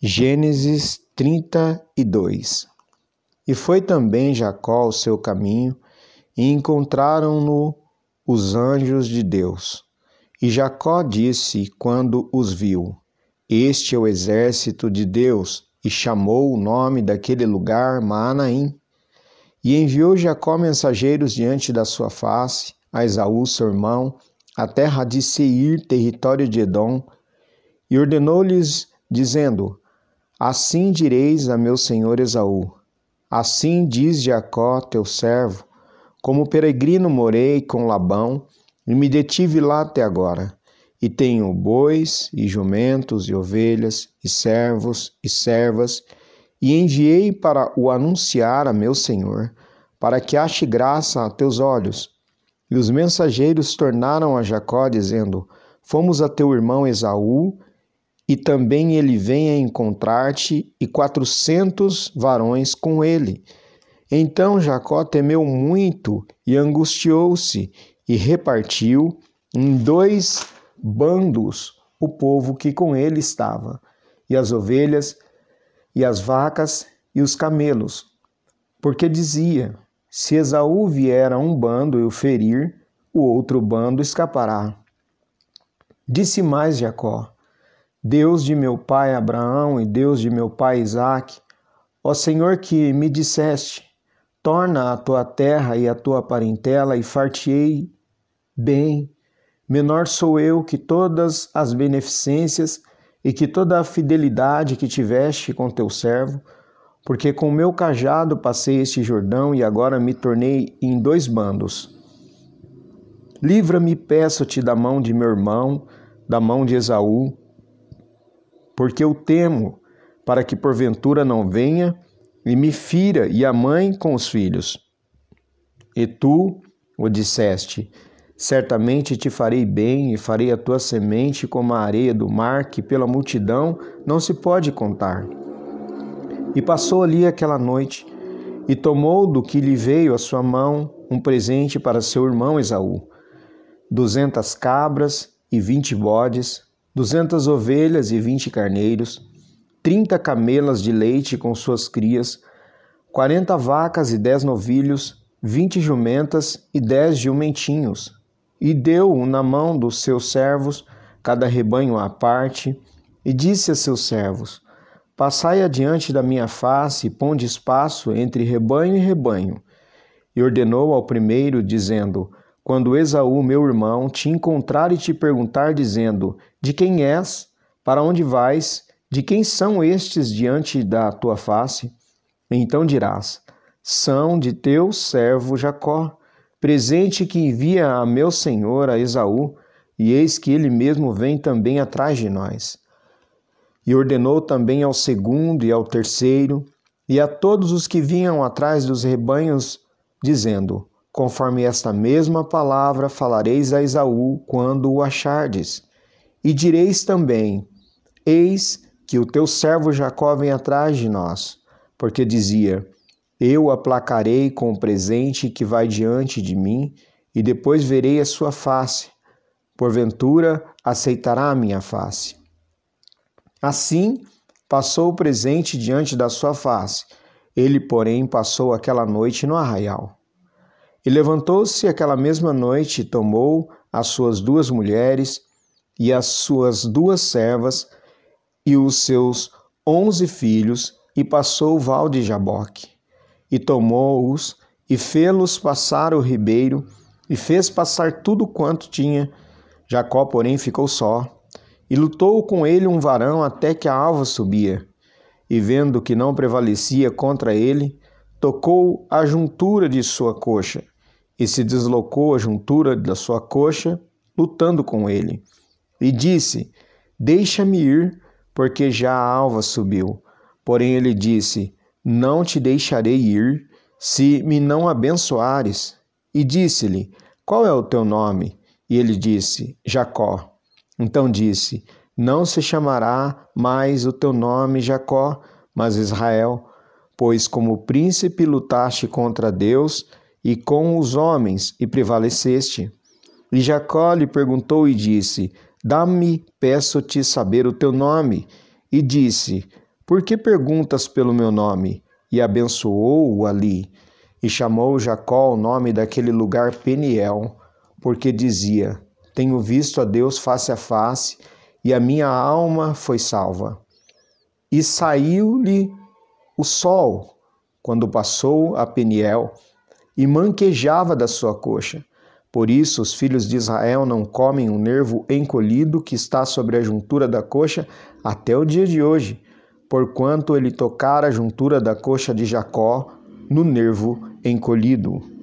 Gênesis 32 E foi também Jacó o seu caminho, e encontraram-no os anjos de Deus. E Jacó disse quando os viu: Este é o exército de Deus, e chamou o nome daquele lugar Maanaim. E enviou Jacó mensageiros diante da sua face, a Esaú, seu irmão, a terra de Seir, território de Edom, e ordenou-lhes, dizendo: Assim direis a meu senhor Esaú: Assim diz Jacó, teu servo: Como peregrino morei com Labão e me detive lá até agora. E tenho bois e jumentos e ovelhas e servos e servas, e enviei para o anunciar a meu senhor, para que ache graça a teus olhos. E os mensageiros tornaram a Jacó, dizendo: Fomos a teu irmão Esaú e também ele vem a encontrar-te, e quatrocentos varões com ele. Então Jacó temeu muito e angustiou-se, e repartiu em dois bandos o povo que com ele estava, e as ovelhas, e as vacas, e os camelos. Porque dizia: Se Esaú vier a um bando e o ferir, o outro bando escapará. Disse mais Jacó: Deus de meu pai Abraão e Deus de meu pai Isaque, ó Senhor que me disseste, torna a tua terra e a tua parentela e fartei bem. Menor sou eu que todas as beneficências e que toda a fidelidade que tiveste com teu servo, porque com meu cajado passei este Jordão e agora me tornei em dois bandos. Livra-me, peço-te, da mão de meu irmão, da mão de Esaú, porque eu temo, para que porventura não venha e me fira e a mãe com os filhos. E tu o disseste: Certamente te farei bem e farei a tua semente como a areia do mar, que pela multidão não se pode contar. E passou ali aquela noite, e tomou do que lhe veio a sua mão um presente para seu irmão Esaú: duzentas cabras e vinte bodes, duzentas ovelhas e vinte carneiros, trinta camelas de leite com suas crias, quarenta vacas e dez novilhos, vinte jumentas e dez jumentinhos. E deu na mão dos seus servos cada rebanho à parte, e disse a seus servos: Passai adiante da minha face e ponde espaço entre rebanho e rebanho. E ordenou ao primeiro, dizendo: quando Esaú, meu irmão, te encontrar e te perguntar, dizendo: De quem és? Para onde vais? De quem são estes diante da tua face? Então dirás: São de teu servo Jacó, presente que envia a meu senhor a Esaú, e eis que ele mesmo vem também atrás de nós. E ordenou também ao segundo e ao terceiro, e a todos os que vinham atrás dos rebanhos, dizendo: Conforme esta mesma palavra falareis a Esaú quando o achardes. E direis também: Eis que o teu servo Jacó vem atrás de nós, porque dizia: Eu aplacarei com o presente que vai diante de mim, e depois verei a sua face. Porventura aceitará a minha face. Assim passou o presente diante da sua face. Ele, porém, passou aquela noite no arraial. E levantou-se aquela mesma noite e tomou as suas duas mulheres e as suas duas servas e os seus onze filhos e passou o val de Jaboque. E tomou-os e fê-los passar o ribeiro e fez passar tudo quanto tinha. Jacó, porém, ficou só. E lutou com ele um varão até que a alva subia. E vendo que não prevalecia contra ele, tocou a juntura de sua coxa e se deslocou a juntura da sua coxa, lutando com ele. E disse: Deixa-me ir, porque já a alva subiu. Porém ele disse: Não te deixarei ir, se me não abençoares. E disse-lhe: Qual é o teu nome? E ele disse: Jacó. Então disse: Não se chamará mais o teu nome Jacó, mas Israel pois como príncipe lutaste contra Deus e com os homens e prevaleceste. E Jacó lhe perguntou e disse: Dá-me, peço-te saber o teu nome. E disse: Por que perguntas pelo meu nome? E abençoou-o ali. E chamou Jacó o nome daquele lugar Peniel, porque dizia: Tenho visto a Deus face a face, e a minha alma foi salva. E saiu-lhe o sol quando passou a Peniel, e manquejava da sua coxa. Por isso, os filhos de Israel não comem o nervo encolhido que está sobre a juntura da coxa até o dia de hoje, porquanto ele tocara a juntura da coxa de Jacó no nervo encolhido.